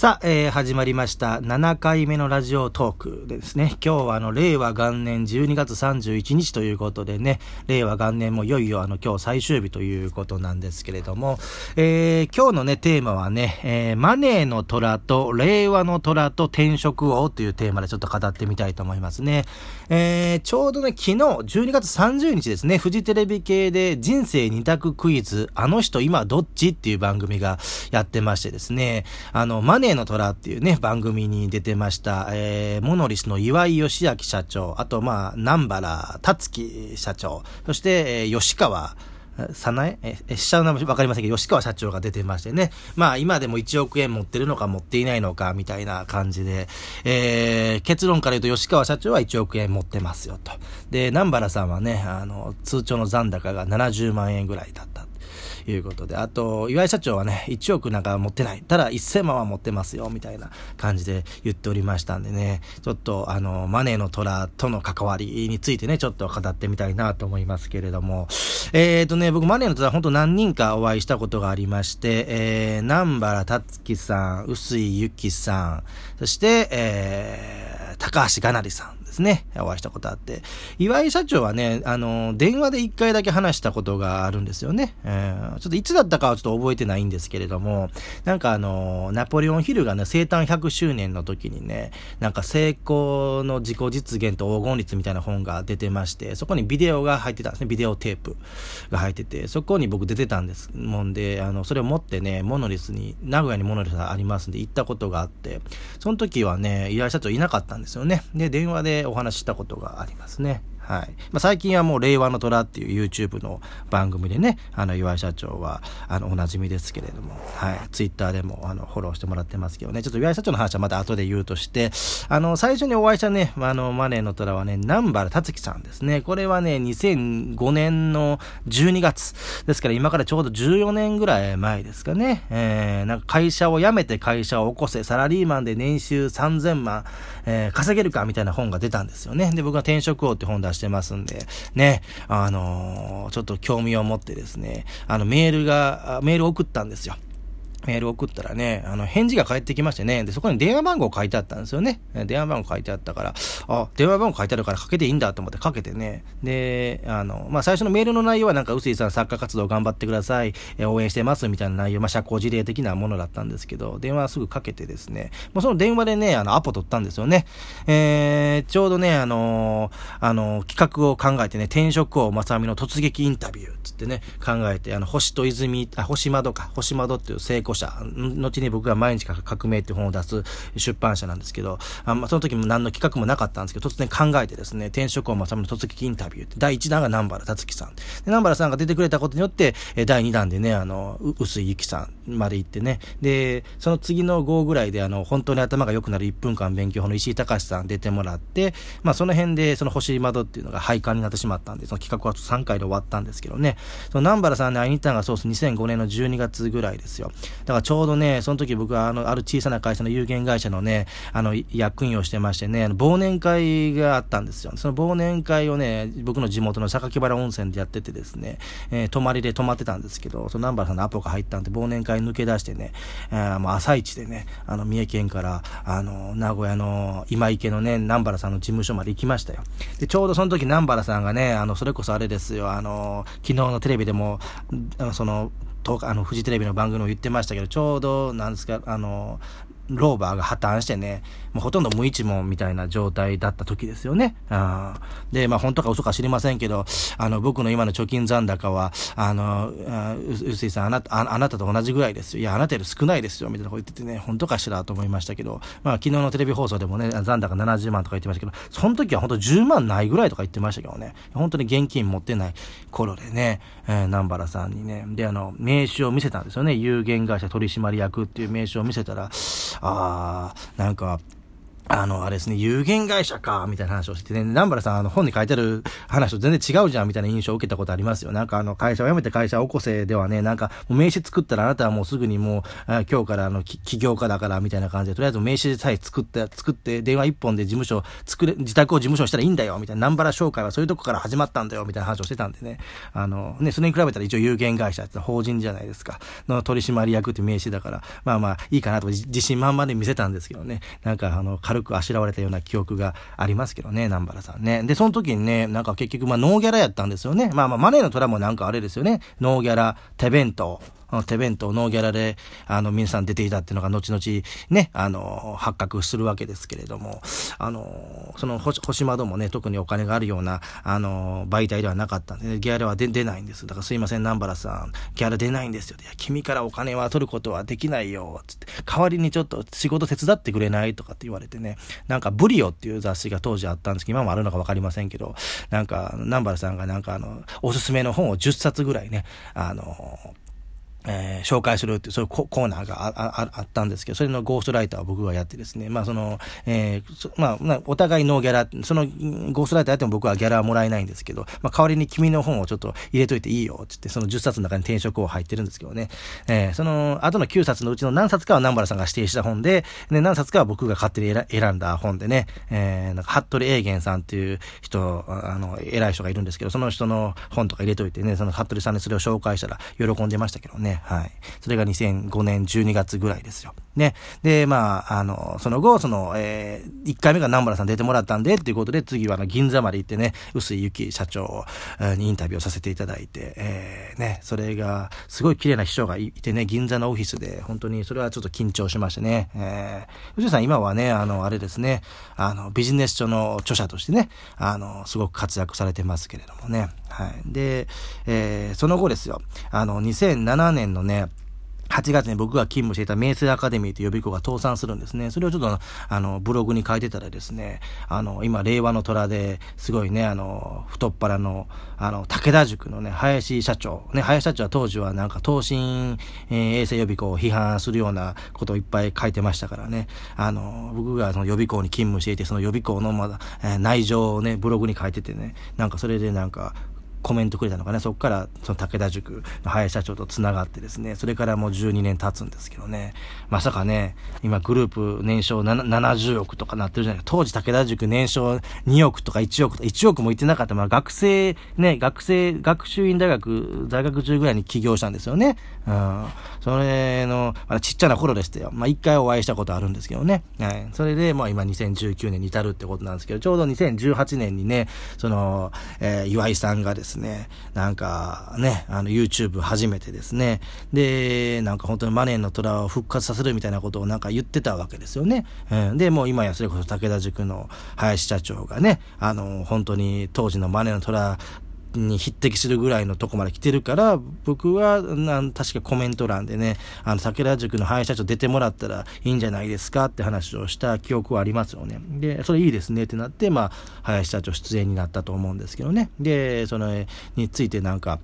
さあ、えー、始まりました7回目のラジオトークですね、今日はあの、令和元年12月31日ということでね、令和元年もいよいよあの、今日最終日ということなんですけれども、えー、今日のね、テーマはね、えー、マネーの虎と令和の虎と転職王というテーマでちょっと語ってみたいと思いますね。えー、ちょうどね、昨日12月30日ですね、フジテレビ系で人生二択クイズ、あの人今どっち？っていう番組がやってましてですね、あの、マネの虎っていうね、番組に出てました、えー、モノリスの岩井義明社長、あと、まあ、南原達樹社長、そして、えー、吉川、さなええ、下の名前わかりませんけど、吉川社長が出てましてね。まあ今でも1億円持ってるのか持っていないのかみたいな感じで、えー、結論から言うと吉川社長は1億円持ってますよと。で、南原さんはね、あの、通帳の残高が70万円ぐらいだった。いうことで、あと、岩井社長はね、1億なんか持ってない。ただ1000万は持ってますよ、みたいな感じで言っておりましたんでね、ちょっと、あの、マネーの虎との関わりについてね、ちょっと語ってみたいなと思いますけれども、えっ、ー、とね、僕、マネーの虎、本当何人かお会いしたことがありまして、えー、南原達樹さん、臼井由紀さん、そして、えー、高橋がなりさん、ですね、お会いしたことあって、岩井社長はね、あの、電話で一回だけ話したことがあるんですよね。えー、ちょっといつだったかはちょっと覚えてないんですけれども、なんかあの、ナポレオンヒルがね、生誕100周年の時にね、なんか成功の自己実現と黄金律みたいな本が出てまして、そこにビデオが入ってたんですね、ビデオテープが入ってて、そこに僕出てたんですもんで、あの、それを持ってね、モノリスに、名古屋にモノリスがありますんで行ったことがあって、その時はね、岩井社長いなかったんですよね。で、電話でお話ししたことがありますね。はい。まあ、最近はもう令和の虎っていう YouTube の番組でね、あの、岩井社長は、あの、おなじみですけれども、はい。Twitter でも、あの、フォローしてもらってますけどね、ちょっと岩井社長の話はまた後で言うとして、あの、最初にお会いしたね、あの、マネーの虎はね、南原達樹さんですね。これはね、2005年の12月。ですから今からちょうど14年ぐらい前ですかね。えー、なんか会社を辞めて会社を起こせ、サラリーマンで年収3000万、えー、稼げるかみたいな本が出たんですよね。で、僕は転職王って本出してしてますんで、ね、あのー、ちょっと興味を持ってですね、あの、メールが、メール送ったんですよ。メール送ったらね、あの、返事が返ってきましてね、で、そこに電話番号書いてあったんですよね。電話番号書いてあったから、あ、電話番号書いてあるからかけていいんだと思ってかけてね。で、あの、まあ、最初のメールの内容はなんか、うすいさん作家活動頑張ってください、え応援してますみたいな内容、まあ、社交辞令的なものだったんですけど、電話すぐかけてですね、もうその電話でね、あの、アポ取ったんですよね。えー、ちょうどね、あのあの、企画を考えてね、転職王正美の突撃インタビューつってね、考えて、あの、星と泉、あ、星窓か、星窓っていう成功者、後に僕が毎日革命って本を出す出版社なんですけど、あまあ、その時も何の企画もなかったんですけど、突然考えてですね、転職をまさむの突撃インタビューって、第1弾が南原達樹さん。で、南原さんが出てくれたことによって、第2弾でね、あの、薄井ゆきさんまで行ってね、で、その次の号ぐらいで、あの、本当に頭が良くなる1分間勉強法の石井隆さん出てもらって、まあ、その辺で、その星窓っていうのが廃刊になってしまったんで、その企画は3回で終わったんですけどね、その南原さんに会いに行ったのがそうです、2005年の12月ぐらいですよ。だからちょうどね、その時僕はあの、ある小さな会社の有限会社のね、あの、役員をしてましてね、あの忘年会があったんですよ。その忘年会をね、僕の地元の榊原温泉でやっててですね、えー、泊まりで泊まってたんですけど、その南原さんのアポが入ったんで、忘年会抜け出してね、えー、もう朝一でね、あの、三重県から、あの、名古屋の今池のね、南原さんの事務所まで行きましたよ。で、ちょうどその時南原さんがね、あの、それこそあれですよ、あの、昨日のテレビでも、その、あの、フジテレビの番組も言ってましたけど、ちょうど、なんですか、あの、ローバーが破綻してね、もうほとんど無一文みたいな状態だった時ですよね。あで、まあ本当か嘘か知りませんけど、あの、僕の今の貯金残高は、あの、うすいさんあなたあ、あなたと同じぐらいですよ。いや、あなたより少ないですよ。みたいなこと言っててね、本当かしらと思いましたけど、まあ昨日のテレビ放送でもね、残高70万とか言ってましたけど、その時は本当10万ないぐらいとか言ってましたけどね、本当に現金持ってない頃でね、えー、南原さんにね、で、あの、名刺を見せたんですよね。有限会社取締役っていう名刺を見せたら、ああ、なんか、あの、あれですね、有限会社か、みたいな話をしてね、南原さん、あの、本に書いてある話と全然違うじゃん、みたいな印象を受けたことありますよ。なんか、あの、会社を辞めて会社を起こせではね、なんか、名刺作ったらあなたはもうすぐにもう、今日からあの、起業家だから、みたいな感じで、とりあえず名刺さえ作って、作って、電話一本で事務所、作れ、自宅を事務所したらいいんだよ、みたいな、南原商会はそういうとこから始まったんだよ、みたいな話をしてたんでね、あの、ね、それに比べたら一応有限会社って法人じゃないですか、の取締役って名刺だから、まあまあ、いいかなと自信満々で見せたんですけどね、なんか、あの、軽くあしらわれたような記憶がありますけどね、南原さんね。で、その時にね、なんか結局、まあ、ノーギャラやったんですよね。まあまあ、マネーの虎もなんかあれですよね。ノーギャラ、手弁当。手弁当、ノーギャラで、あの、皆さん出ていたっていうのが後々ね、あの、発覚するわけですけれども、あの、その星、星窓もね、特にお金があるような、あの、媒体ではなかったんで、ギャラは出出ないんです。だからすいません、南原さん、ギャラ出ないんですよ。いや、君からお金は取ることはできないよ、つって、代わりにちょっと仕事手伝ってくれないとかって言われてね、なんかブリオっていう雑誌が当時あったんですけど、今もあるのかわかりませんけど、なんか、南原さんがなんかあの、おすすめの本を10冊ぐらいね、あの、えー、紹介するっていう、そういうコーナーがあああったんですけど、それのゴーストライターを僕がやってですね、まあその、えー、まあ、お互いノーギャラ、そのゴーストライターやっても僕はギャラはもらえないんですけど、まあ代わりに君の本をちょっと入れといていいよ、つって、その10冊の中に転職を入ってるんですけどね、えー、その後の9冊のうちの何冊かは南原さんが指定した本で、ね、何冊かは僕が勝手に選んだ本でね、えー、なんか、服部英元さんっていう人、あの、偉い人がいるんですけど、その人の本とか入れといてね、その服部さんにそれを紹介したら喜んでましたけどね、ね。はい。それが2005年12月ぐらいですよ。ね。で、まあ、あの、その後、その、えー、1回目が南原さん出てもらったんで、っていうことで、次はあの、銀座まで行ってね、臼井幸社長にインタビューをさせていただいて、えー、ね、それが、すごい綺麗な秘書がいてね、銀座のオフィスで、本当にそれはちょっと緊張しましてね、えー、臼井さん今はね、あの、あれですね、あの、ビジネス書の著者としてね、あの、すごく活躍されてますけれどもね、はい。で、えー、その後ですよ、あの、2007年年のね、8月に僕が勤務していた名声アカデミーという予備校が倒産するんですね。それをちょっと、あの、ブログに書いてたらですね、あの、今、令和の虎ですごいね、あの、太っ腹の、あの、武田塾のね、林社長。ね、林社長は当時はなんか、東進、えー、衛生予備校を批判するようなことをいっぱい書いてましたからね。あの、僕がその予備校に勤務していて、その予備校のまだ、えー、内情をね、ブログに書いててね、なんかそれでなんか、コメントくれたのかね、そこからその武田塾の林社長と繋がってですね、それからもう12年経つんですけどね、まさかね、今グループ年商70億とかなってるじゃないか。当時武田塾年商2億とか1億とか、1億も言ってなかった。まあ学生、ね、学生、学習院大学、在学中ぐらいに起業したんですよね。うん。それの、まだちっちゃな頃でしたよ。まあ一回お会いしたことあるんですけどね。はい。それで、まあ今2019年に至るってことなんですけど、ちょうど2018年にね、その、えー、岩井さんがですねですね、なんかね、あの YouTube 初めてですね、で、なんか本当にマネーの虎を復活させるみたいなことをなんか言ってたわけですよね。うん、で、もう今やそれこそ武田塾の林社長がね、あの、本当に当時のマネーの虎に匹敵するぐらいのとこまで来てるから、僕は、なん確かコメント欄でね、あの、武田塾の林社長出てもらったらいいんじゃないですかって話をした記憶はありますよね。で、それいいですねってなって、まあ、林社長出演になったと思うんですけどね。で、その、についてなんか、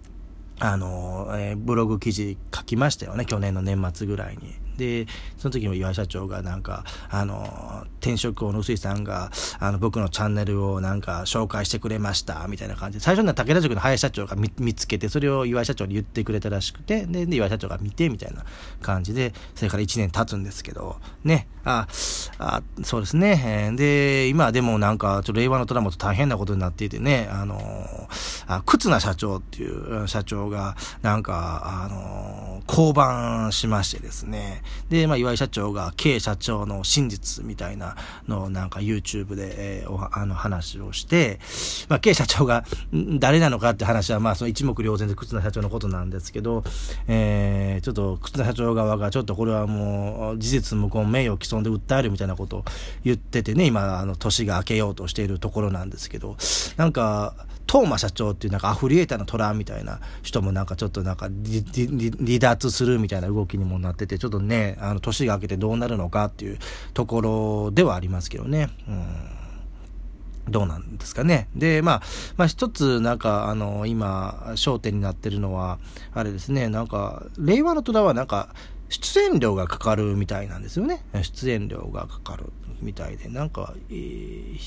あの、えー、ブログ記事書きましたよね、去年の年末ぐらいに。で、その時も岩井社長がなんか、あの、転職王の薄井さんが、あの、僕のチャンネルをなんか紹介してくれました、みたいな感じで、最初には武田塾の林社長が見つけて、それを岩井社長に言ってくれたらしくて、で、で岩井社長が見て、みたいな感じで、それから1年経つんですけど、ね、あ、あそうですね、で、今でもなんか、ちょっと令和の虎も大変なことになっていてね、あの、あ、忽那社長っていう社長が、なんか、あの、降板しましてですね、で、まあ、岩井社長が K 社長の真実みたいなのをなんか YouTube で、えー、おあの話をして、まあ、K 社長が誰なのかって話は、まあ、その一目瞭然で忽那社長のことなんですけど、えー、ちょっと忽那社長側がちょっとこれはもう事実無根名誉毀損で訴えるみたいなことを言っててね、今、あの、年が明けようとしているところなんですけど、なんか、トーマ社長っていうなんかアフリエーターのトラみたいな人もなんかちょっとなんか離脱するみたいな動きにもなってて、ちょっとね、あの、年が明けてどうなるのかっていうところではありますけどね。うんどうなんですかね。で、まあ、まあ一つ、なんか、あの、今、焦点になってるのは、あれですね、なんか、令和の虎はなんか、出演料がかかるみたいなんですよね。出演料がかかるみたいで、なんか、えー、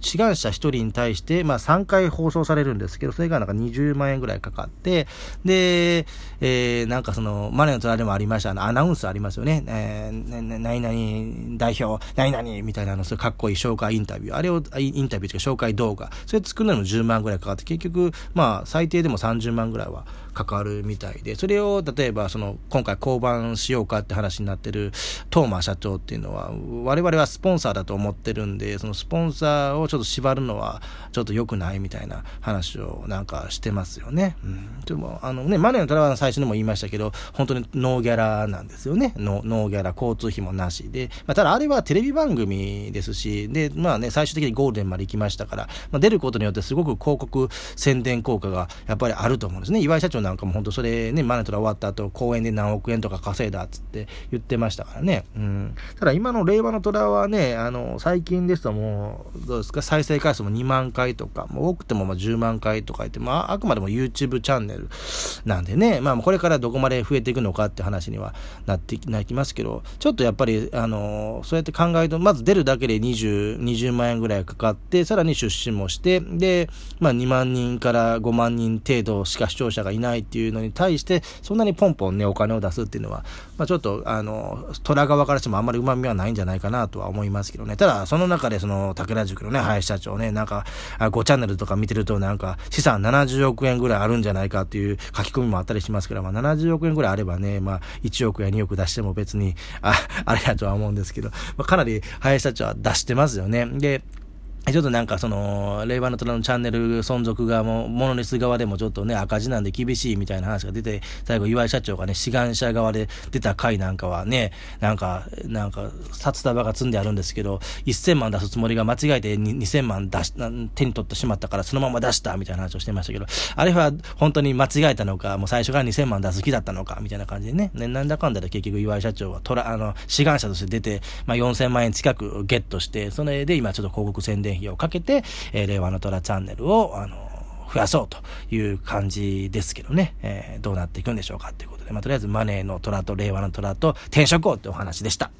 志願者1人に対して、まあ3回放送されるんですけど、それがなんか20万円ぐらいかかって、で、えー、なんかその、マネの虎でもありました、あの、アナウンスありますよね。えー、何々代表、何々みたいなの、それかっこいい紹介インタビュー。あれを、インタビューというか紹介動画。それ作るのにも10万ぐらいかかって、結局、まあ最低でも30万ぐらいは関わるみたいで、それを例えばその今回降板しようかって話になってるトーマ社長っていうのは、我々はスポンサーだと思ってるんで、そのスポンサーをちょっと縛るのはちょっと良くないみたいな話をなんかしてますよね。うん。でも、あのね、マネーのトラは最初にも言いましたけど、本当にノーギャラなんですよね。ノノーギャラ、交通費もなしで。まあ、ただあれはテレビ番組ですし、で、まあね、最終的にゴールデンまで行きましたから、まあ、出ることによってすごく広告宣伝効果がやっぱりあると思うんですね。岩井社長なんかも本当それね、マネトラ終わった後、公演で何億円とか稼いだっつって言ってましたからね。うん。ただ今の令和の虎はね、あの、最近ですともう、どうですか、再生回数も2万回とか、もう多くてもまあ10万回とか言って、まあ、あくまでも YouTube チャンネルなんでね、まあ、これからどこまで増えていくのかって話にはなってきますけど、ちょっとやっぱり、あの、そうやって考えると、まず出るだけで20、20万円ぐらいかかって、さらに出資もして、で、まあ、2万人から5万人程度しか視聴者がいないっていうのに対して、そんなにポンポンね、お金を出すっていうのは、まあ、ちょっと、あの、虎側からしてもあんまり旨味はないんじゃないかなとは思いますけどね。ただ、その中でその、武田塾のね、林社長ね、なんか、5チャンネルとか見てると、なんか、資産70億円ぐらいあるんじゃないかっていう書き込みもあったりしますから、まあ、70億円ぐらいあればね、まあ、1億や2億出しても別に、あ、あれだとは思うんですけど、まあ、かなり林社長は出してますよね。で、ちょっとなんかその、令和の虎のチャンネル存続側もう、モノレス側でもちょっとね、赤字なんで厳しいみたいな話が出て、最後岩井社長がね、志願者側で出た回なんかはね、なんか、なんか、札束が積んであるんですけど、1000万出すつもりが間違えて2000万出し、手に取ってしまったからそのまま出したみたいな話をしてましたけど、あれは本当に間違えたのか、もう最初から2000万出す気だったのか、みたいな感じでね、ねなんだかんだで結局岩井社長は虎、あの、志願者として出て、まあ4000万円近くゲットして、それで今ちょっと広告宣伝伝費をかけて、えー、令和の虎チャンネルを、あの、増やそうという感じですけどね、えー、どうなっていくんでしょうかということで、まあ、とりあえずマネーの虎と令和の虎と転職をってお話でした。